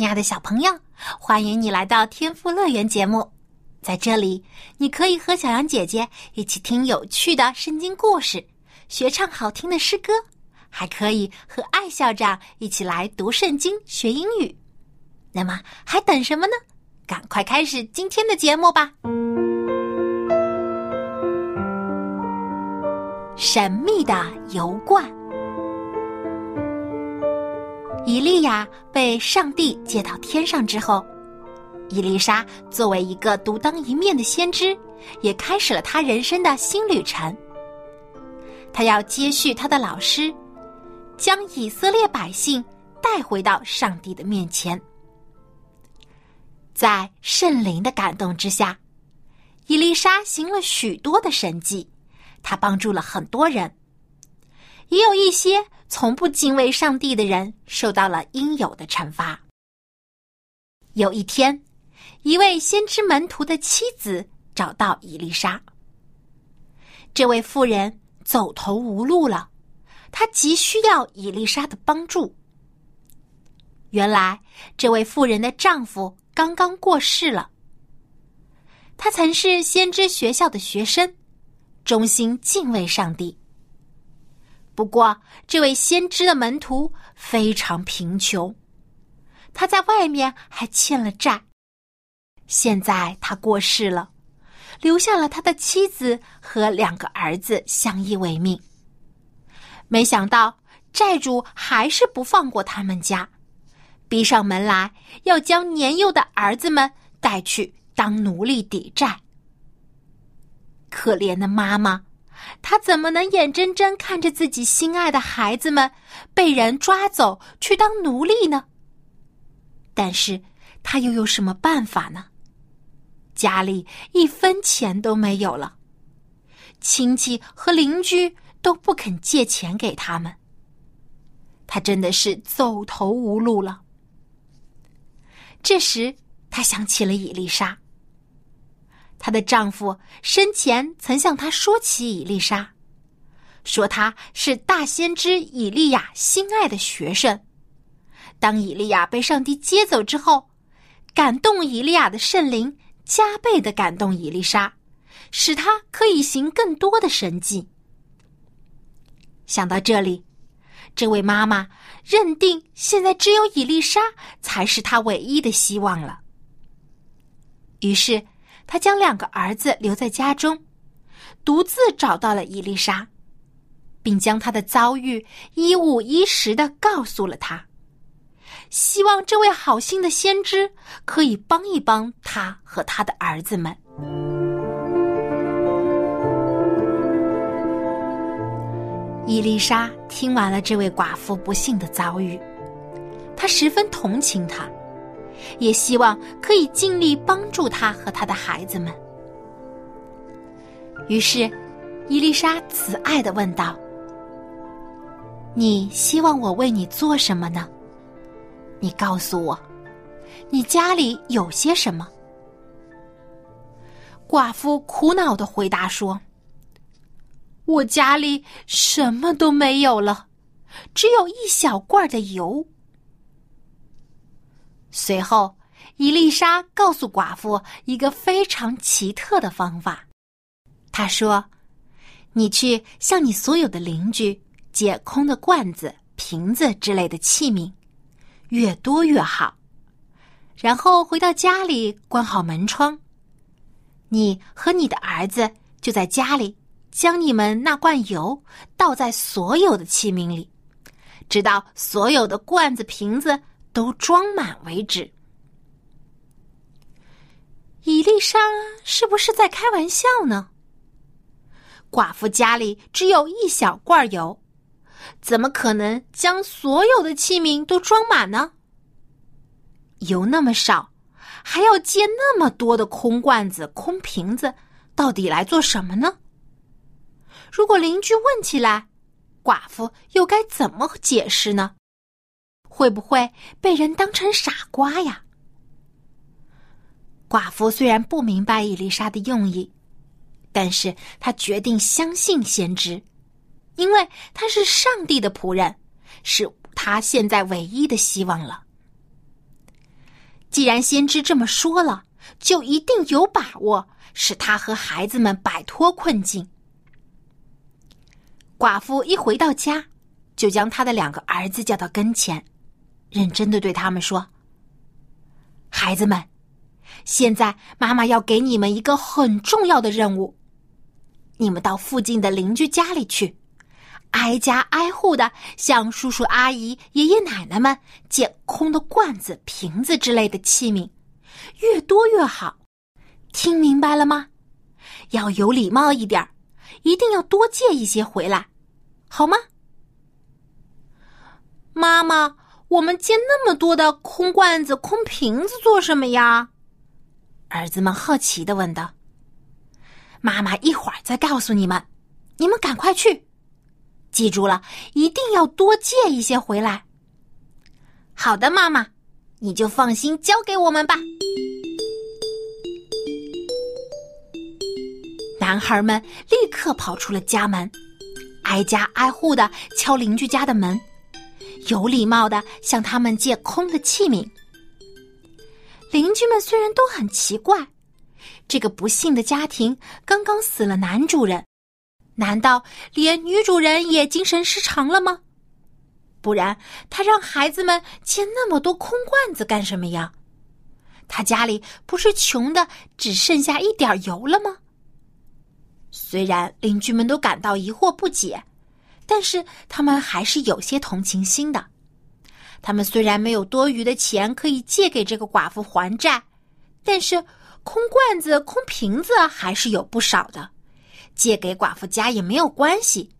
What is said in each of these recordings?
亲爱的小朋友，欢迎你来到天赋乐园节目。在这里，你可以和小羊姐姐一起听有趣的圣经故事，学唱好听的诗歌，还可以和艾校长一起来读圣经、学英语。那么，还等什么呢？赶快开始今天的节目吧！神秘的油罐。以利亚被上帝接到天上之后，伊丽莎作为一个独当一面的先知，也开始了她人生的新旅程。她要接续她的老师，将以色列百姓带回到上帝的面前。在圣灵的感动之下，伊丽莎行了许多的神迹，她帮助了很多人，也有一些。从不敬畏上帝的人受到了应有的惩罚。有一天，一位先知门徒的妻子找到伊丽莎。这位妇人走投无路了，她急需要伊丽莎的帮助。原来，这位妇人的丈夫刚刚过世了。他曾是先知学校的学生，忠心敬畏上帝。不过，这位先知的门徒非常贫穷，他在外面还欠了债。现在他过世了，留下了他的妻子和两个儿子相依为命。没想到债主还是不放过他们家，逼上门来要将年幼的儿子们带去当奴隶抵债。可怜的妈妈。他怎么能眼睁睁看着自己心爱的孩子们被人抓走去当奴隶呢？但是他又有什么办法呢？家里一分钱都没有了，亲戚和邻居都不肯借钱给他们，他真的是走投无路了。这时，他想起了伊丽莎。她的丈夫生前曾向她说起伊丽莎，说她是大先知以利亚心爱的学生。当以利亚被上帝接走之后，感动以利亚的圣灵加倍的感动伊丽莎，使她可以行更多的神迹。想到这里，这位妈妈认定现在只有伊丽莎才是她唯一的希望了。于是。他将两个儿子留在家中，独自找到了伊丽莎，并将他的遭遇一五一十的告诉了他，希望这位好心的先知可以帮一帮他和他的儿子们。伊丽莎听完了这位寡妇不幸的遭遇，她十分同情他。也希望可以尽力帮助他和他的孩子们。于是，伊丽莎慈爱的问道：“你希望我为你做什么呢？你告诉我，你家里有些什么？”寡妇苦恼的回答说：“我家里什么都没有了，只有一小罐的油。”随后，伊丽莎告诉寡妇一个非常奇特的方法。她说：“你去向你所有的邻居借空的罐子、瓶子之类的器皿，越多越好。然后回到家里，关好门窗。你和你的儿子就在家里，将你们那罐油倒在所有的器皿里，直到所有的罐子、瓶子。”都装满为止。伊丽莎是不是在开玩笑呢？寡妇家里只有一小罐油，怎么可能将所有的器皿都装满呢？油那么少，还要接那么多的空罐子、空瓶子，到底来做什么呢？如果邻居问起来，寡妇又该怎么解释呢？会不会被人当成傻瓜呀？寡妇虽然不明白伊丽莎的用意，但是她决定相信先知，因为他是上帝的仆人，是他现在唯一的希望了。既然先知这么说了，就一定有把握使他和孩子们摆脱困境。寡妇一回到家，就将他的两个儿子叫到跟前，认真的对他们说：“孩子们。”现在，妈妈要给你们一个很重要的任务。你们到附近的邻居家里去，挨家挨户的向叔叔阿姨、爷爷奶奶们借空的罐子、瓶子之类的器皿，越多越好。听明白了吗？要有礼貌一点一定要多借一些回来，好吗？妈妈，我们借那么多的空罐子、空瓶子做什么呀？儿子们好奇的问道：“妈妈一会儿再告诉你们，你们赶快去，记住了，一定要多借一些回来。”好的，妈妈，你就放心交给我们吧。男孩们立刻跑出了家门，挨家挨户的敲邻居家的门，有礼貌的向他们借空的器皿。邻居们虽然都很奇怪，这个不幸的家庭刚刚死了男主人，难道连女主人也精神失常了吗？不然他让孩子们借那么多空罐子干什么呀？他家里不是穷的只剩下一点油了吗？虽然邻居们都感到疑惑不解，但是他们还是有些同情心的。他们虽然没有多余的钱可以借给这个寡妇还债，但是空罐子、空瓶子还是有不少的，借给寡妇家也没有关系，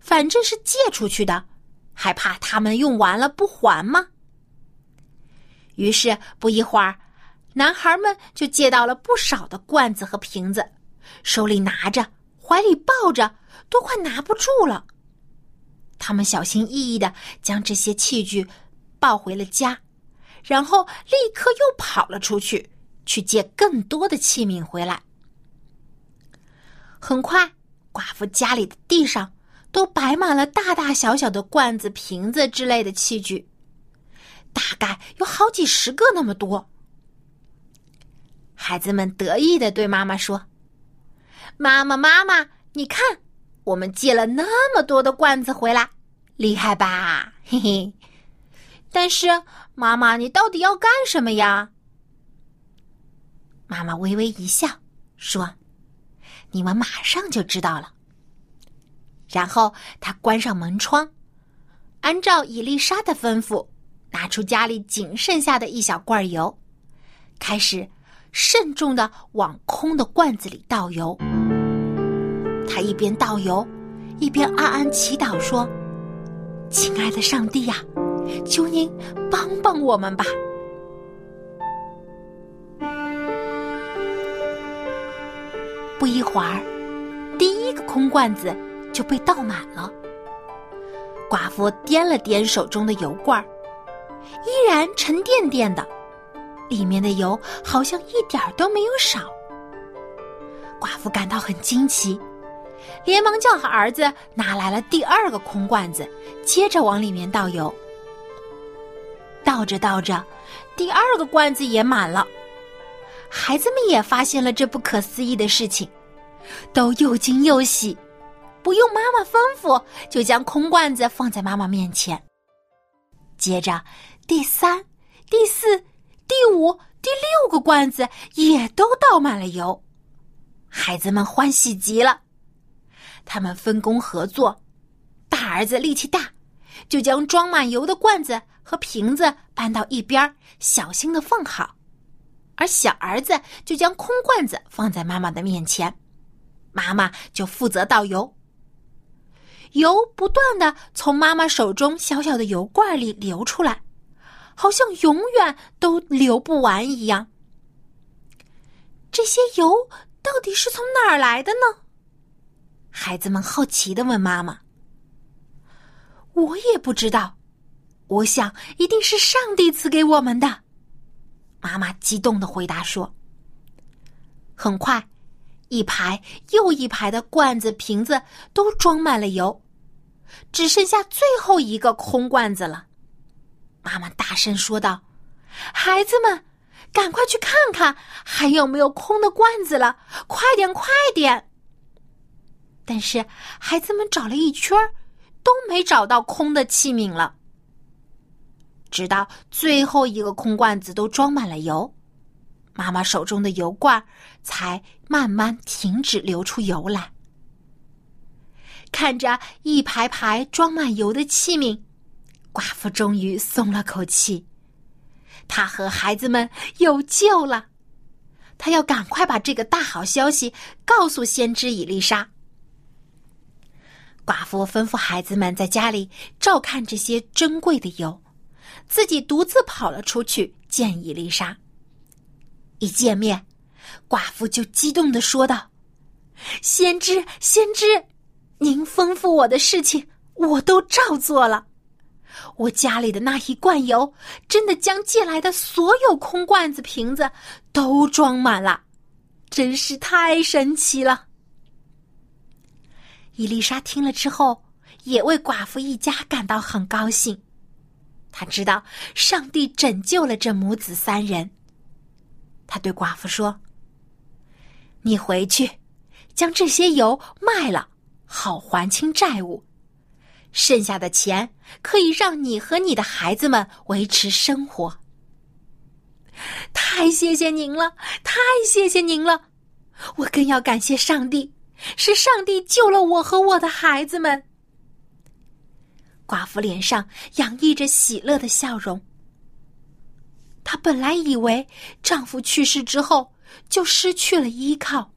反正是借出去的，还怕他们用完了不还吗？于是不一会儿，男孩们就借到了不少的罐子和瓶子，手里拿着，怀里抱着，都快拿不住了。他们小心翼翼的将这些器具。抱回了家，然后立刻又跑了出去，去借更多的器皿回来。很快，寡妇家里的地上都摆满了大大小小的罐子、瓶子之类的器具，大概有好几十个那么多。孩子们得意的对妈妈说：“妈妈，妈妈，你看，我们借了那么多的罐子回来，厉害吧？嘿嘿。”但是，妈妈，你到底要干什么呀？妈妈微微一笑，说：“你们马上就知道了。”然后她关上门窗，按照伊丽莎的吩咐，拿出家里仅剩下的一小罐油，开始慎重的往空的罐子里倒油。他一边倒油，一边暗暗祈祷说：“亲爱的上帝呀！”求您帮帮我们吧！不一会儿，第一个空罐子就被倒满了。寡妇掂了掂手中的油罐依然沉甸甸的，里面的油好像一点都没有少。寡妇感到很惊奇，连忙叫好儿子拿来了第二个空罐子，接着往里面倒油。倒着倒着，第二个罐子也满了。孩子们也发现了这不可思议的事情，都又惊又喜，不用妈妈吩咐，就将空罐子放在妈妈面前。接着，第三、第四、第五、第六个罐子也都倒满了油，孩子们欢喜极了。他们分工合作，大儿子力气大，就将装满油的罐子。和瓶子搬到一边，小心的放好，而小儿子就将空罐子放在妈妈的面前，妈妈就负责倒油。油不断的从妈妈手中小小的油罐里流出来，好像永远都流不完一样。这些油到底是从哪儿来的呢？孩子们好奇的问妈妈。我也不知道，我想一定是上帝赐给我们的。妈妈激动的回答说。很快，一排又一排的罐子、瓶子都装满了油，只剩下最后一个空罐子了。妈妈大声说道：“孩子们，赶快去看看还有没有空的罐子了！快点，快点！”但是孩子们找了一圈都没找到空的器皿了。直到最后一个空罐子都装满了油。妈妈手中的油罐才慢慢停止流出油来。看着一排排装满油的器皿，寡妇终于松了口气。她和孩子们有救了。她要赶快把这个大好消息告诉先知伊丽莎。寡妇吩咐孩子们在家里照看这些珍贵的油，自己独自跑了出去见伊丽莎。一见面，寡妇就激动的说道：“先知，先知，您吩咐我的事情，我都照做了。我家里的那一罐油，真的将借来的所有空罐子、瓶子都装满了，真是太神奇了。”伊丽莎听了之后，也为寡妇一家感到很高兴。她知道上帝拯救了这母子三人。他对寡妇说：“你回去，将这些油卖了，好还清债务。剩下的钱可以让你和你的孩子们维持生活。”太谢谢您了，太谢谢您了！我更要感谢上帝，是上帝救了我和我的孩子们。寡妇脸上洋溢着喜乐的笑容。她本来以为丈夫去世之后就失去了依靠，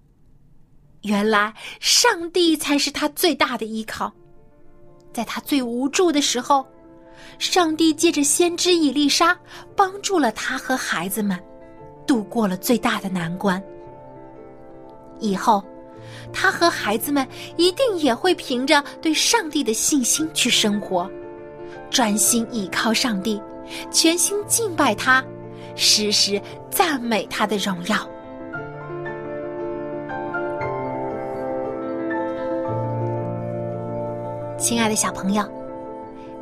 原来上帝才是她最大的依靠。在她最无助的时候，上帝借着先知以丽莎帮助了她和孩子们，度过了最大的难关。以后，他和孩子们一定也会凭着对上帝的信心去生活，专心倚靠上帝，全心敬拜他。时时赞美他的荣耀，亲爱的小朋友，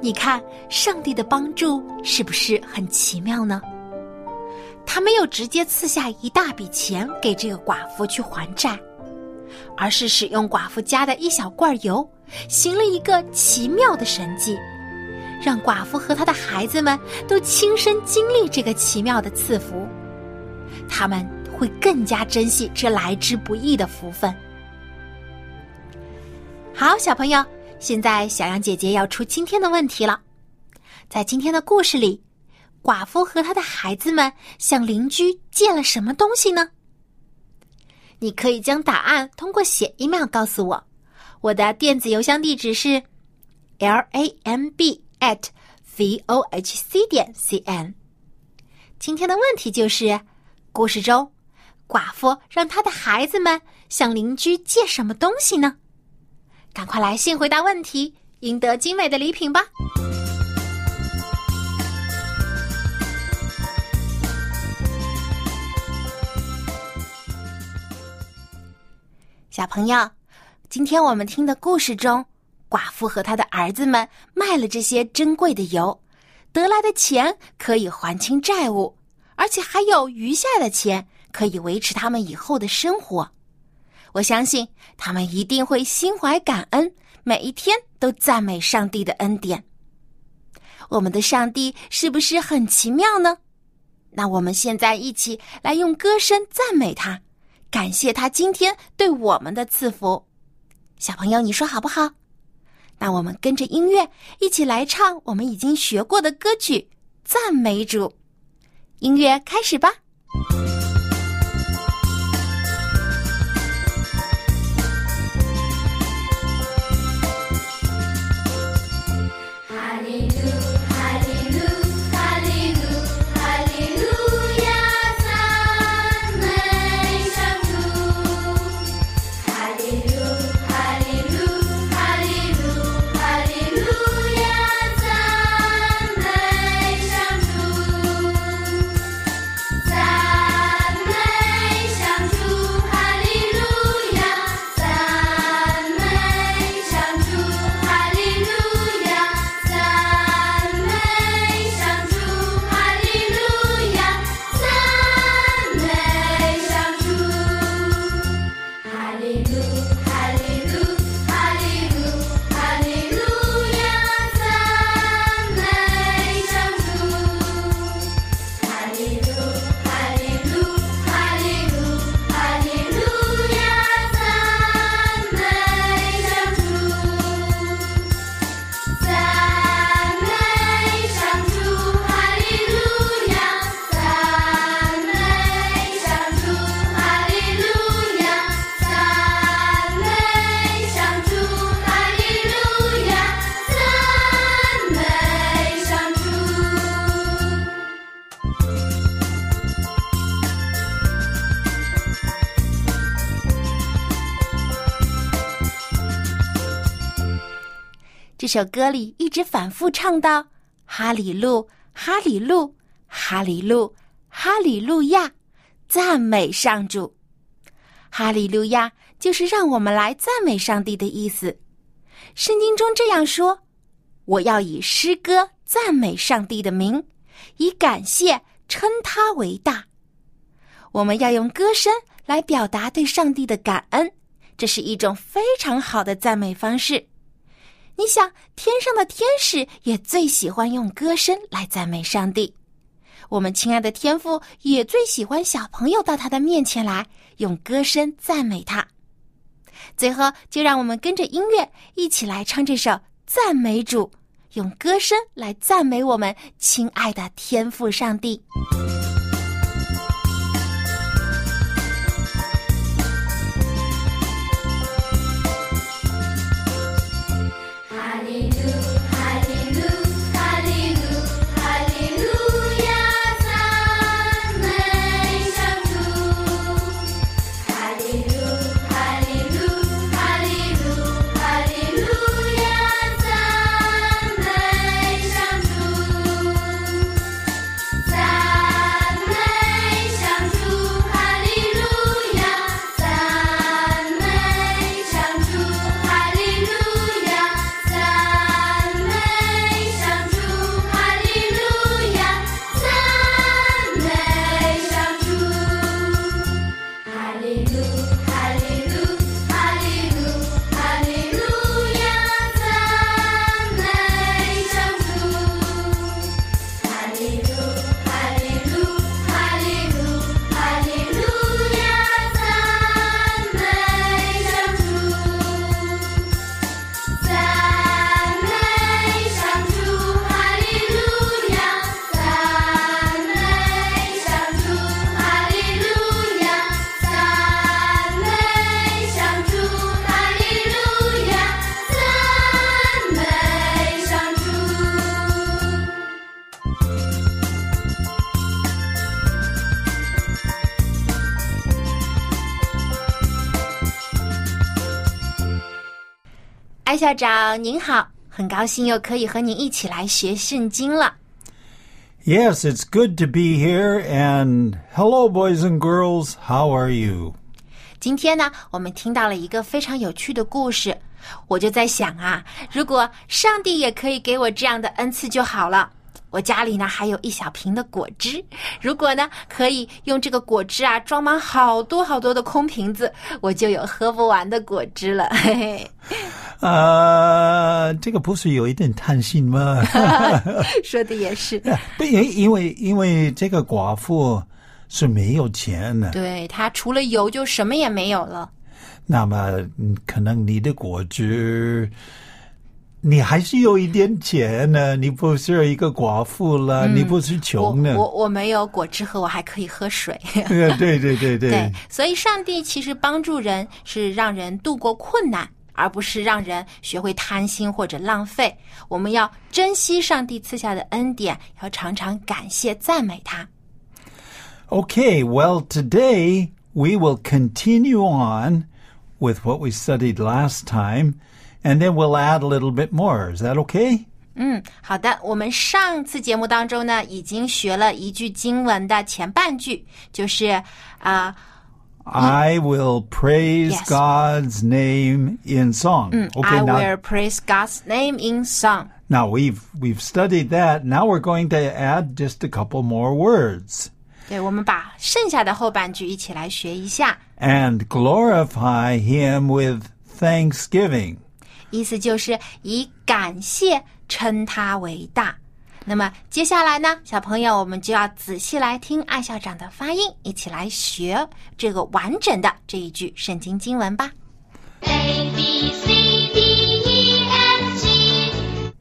你看上帝的帮助是不是很奇妙呢？他没有直接赐下一大笔钱给这个寡妇去还债，而是使用寡妇家的一小罐油，行了一个奇妙的神迹。让寡妇和她的孩子们都亲身经历这个奇妙的赐福，他们会更加珍惜这来之不易的福分。好，小朋友，现在小羊姐姐要出今天的问题了。在今天的故事里，寡妇和她的孩子们向邻居借了什么东西呢？你可以将答案通过写 email 告诉我，我的电子邮箱地址是 l a m b。at v o h c 点 c n。今天的问题就是：故事中，寡妇让她的孩子们向邻居借什么东西呢？赶快来信回答问题，赢得精美的礼品吧！小朋友，今天我们听的故事中。寡妇和他的儿子们卖了这些珍贵的油，得来的钱可以还清债务，而且还有余下的钱可以维持他们以后的生活。我相信他们一定会心怀感恩，每一天都赞美上帝的恩典。我们的上帝是不是很奇妙呢？那我们现在一起来用歌声赞美他，感谢他今天对我们的赐福。小朋友，你说好不好？那我们跟着音乐一起来唱我们已经学过的歌曲《赞美主》。音乐开始吧。这首歌里一直反复唱到“哈里路，哈里路，哈里路，哈里路亚”，赞美上主。哈利路亚就是让我们来赞美上帝的意思。圣经中这样说：“我要以诗歌赞美上帝的名，以感谢称他为大。”我们要用歌声来表达对上帝的感恩，这是一种非常好的赞美方式。你想，天上的天使也最喜欢用歌声来赞美上帝。我们亲爱的天父也最喜欢小朋友到他的面前来，用歌声赞美他。最后，就让我们跟着音乐一起来唱这首赞美主，用歌声来赞美我们亲爱的天父上帝。艾校长您好，很高兴又可以和您一起来学圣经了。Yes, it's good to be here. And hello, boys and girls. How are you? 今天呢，我们听到了一个非常有趣的故事，我就在想啊，如果上帝也可以给我这样的恩赐就好了。我家里呢还有一小瓶的果汁，如果呢可以用这个果汁啊装满好多好多的空瓶子，我就有喝不完的果汁了。嘿嘿，呃，这个不是有一点贪心吗？说的也是，不，因因为因为这个寡妇是没有钱的，对她除了油就什么也没有了。那么嗯可能你的果汁，你还是有一点钱呢。你不是一个寡妇了，你不是我穷的。我我没有果汁喝，我还可以喝水。对对对对对 对，所以上帝其实帮助人是让人度过困难，而不是让人学会贪心或者浪费。我们要珍惜上帝赐下的恩典，要常常感谢赞美他。Okay, well, today we will continue on with what we studied last time, and then we'll add a little bit more. Is that okay? 嗯，好的。我们上次节目当中呢，已经学了一句经文的前半句，就是啊、 I will praise Yes. God's name in song. I Okay, now, will praise God's name in song。 now we've we've studied that. Now we're going to add just a couple more words. 对，我们把剩下的后半句一起来学一下。 And glorify him with thanksgiving. 意思就是以感谢称他为大。那么接下来呢，小朋友，我们就要仔细来听艾校长的发音，一起来学这个完整的这一句圣经经文吧。A B C D E F G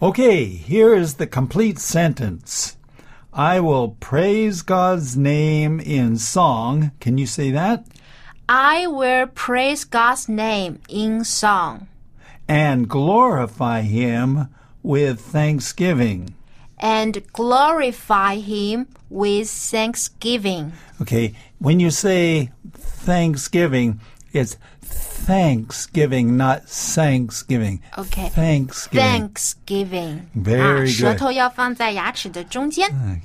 Okay, here is the complete sentence. I will praise God's name in song. Can you say that? I will praise God's name in song and glorify him with thanksgiving. And glorify him with thanksgiving. Okay, when you say thanksgiving, it's thanksgiving, not thanksgiving. Okay. Thanksgiving. Thanksgiving. Very ah, good.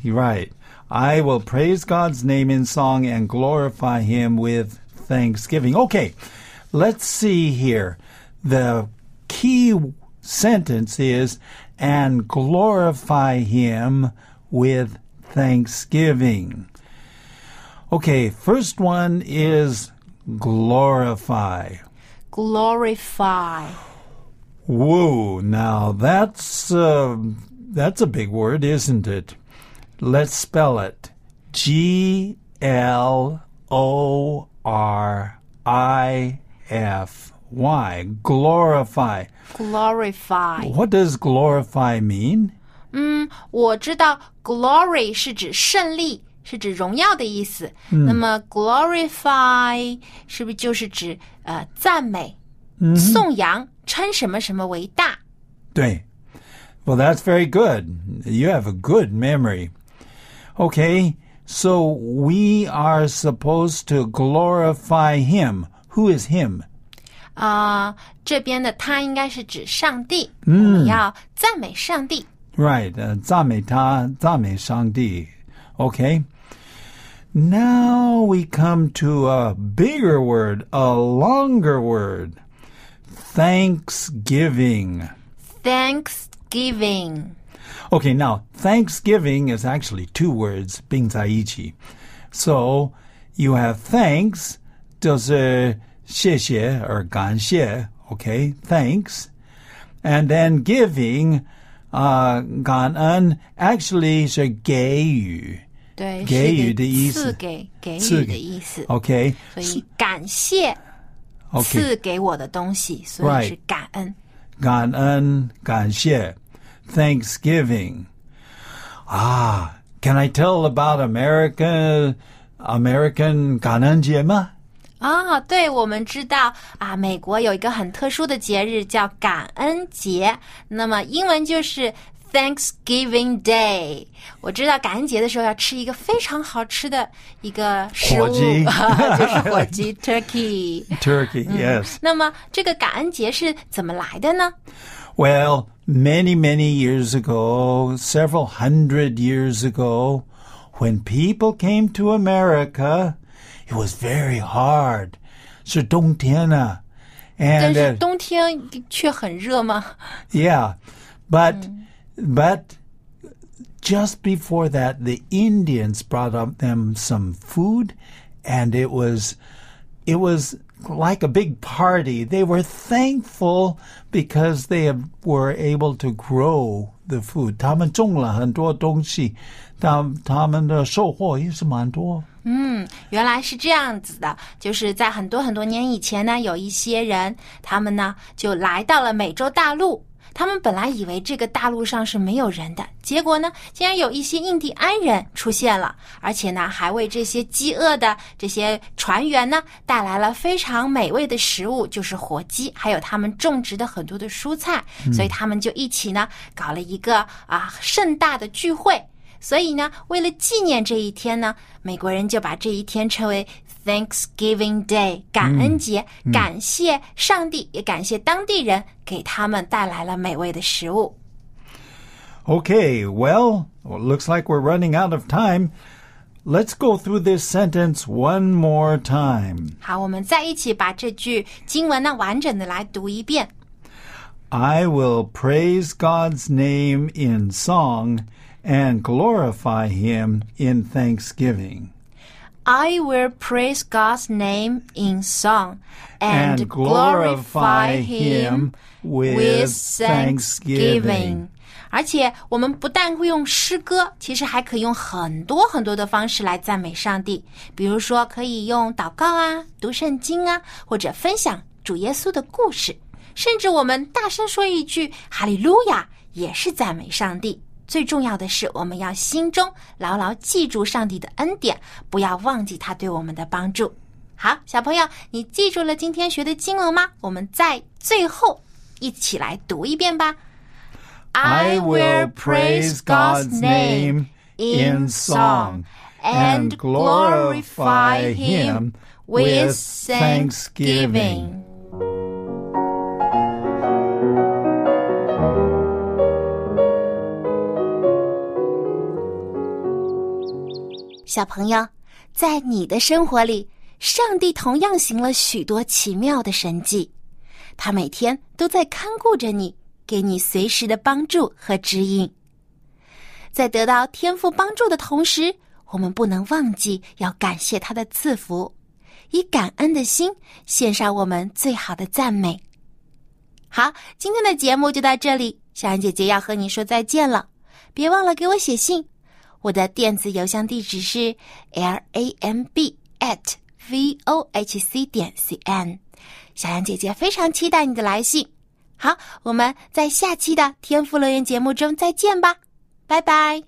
Right. I will praise God's name in song and glorify him with thanksgiving. Okay, let's see here. The key sentence is and glorify him with thanksgiving. Okay, first one is glorify. Glorify Whoa, now that's uh, that's a big word, isn't it? Let's spell it. G L O R I F Y. Glorify. glorify。 What does glorify mean? 嗯，我知道 glory 是指胜利，是指荣耀的意思。那么 glorify 是不是就是指呃赞美、颂扬、称什么什么为大？对. Well, that's very good. You have a good memory. Okay, so we are supposed to glorify him. Who is him? 啊、这边的他应该是指上帝，我们要赞美上帝。 Right, uh, 赞美他,赞美上帝. Okay. Now we come to a bigger word, a longer word. Thanksgiving. Thanksgiving， Okay, now Thanksgiving is actually two words, 并在一起. So you have thanks, 就是谢谢 or 感谢, okay, thanks. And then giving, uh, 感恩 actually 是给予,对，给予是的意思赐给给予赐给的意思。 okay? 所以感谢 Okay. 赐给我的东西，所以 Right. 是感恩。感恩感谢 Thanksgiving. Ah, can I tell about America American 感恩节吗？啊，对，我们知道啊，美国有一个很特殊的节日叫感恩节，那么英文就是 Thanksgiving Day。我知道感恩节的时候要吃一个非常好吃的一个食物，火鸡 就是火鸡 Turkey。Turkey, yes. 那么这个感恩节是怎么来的呢？Well, many, many years ago, several hundred years ago, when people came to America, it was very hard. 是冬天啊。但 And 是 uh, 冬天却很热吗？ Yeah, but but just before that, the Indians brought up them some food, and it was it was like a big party. They were thankful because they have- were able to grow the food. 他们种了很多东西，他他们的收获也是蛮多。嗯，原来是这样子的，就是在很多很多年以前呢，有一些人，他们呢就来到了美洲大陆。 他们本来以为这个大陆上是没有人的，结果呢，竟然有一些印第安人出现了，而且呢，还为这些饥饿的这些船员呢带来了非常美味的食物，就是火鸡，还有他们种植的很多的蔬菜，所以他们就一起呢搞了一个啊盛大的聚会。所以呢，为了纪念这一天呢，美国人就把这一天称为 Thanksgiving Day 感恩节，感谢上帝，也感谢当地人给他们带来了美味的食物。 Okay, well, well, looks like we're running out of time. Let's go through this sentence one more time. 好，我们再一起把这句经文呢完整的来读一遍。 I will praise God's name in song and glorify him in thanksgiving. i will praise god's name in song and glorify him with thanksgiving. 而且我们不但会用诗歌其实还可以用很多很多的方式来赞美上帝比如说可以用祷告啊读圣经啊或者分享主耶稣的故事甚至我们大声说一句哈利路亚也是赞美上帝。最重要的是，我们要心中牢牢记住上帝的恩典，不要忘记他对我们的帮助。好，小朋友，你记住了今天学的经文吗？我们在最后一起来读一遍吧。I will praise God's name in song and glorify Him with thanksgiving. 小朋友，在你的生活里，上帝同样行了许多奇妙的神迹，他每天都在看顾着你，给你随时的帮助和指引。在得到天赋帮助的同时，我们不能忘记要感谢他的赐福，以感恩的心献上我们最好的赞美。好，今天的节目就到这里，小安姐姐要和你说再见了，别忘了给我写信。我的电子邮箱地址是 l a m b at v o h c 点 c n，小杨姐姐非常期待你的来信。好，我们在下期的天赋乐园节目中再见吧，拜拜。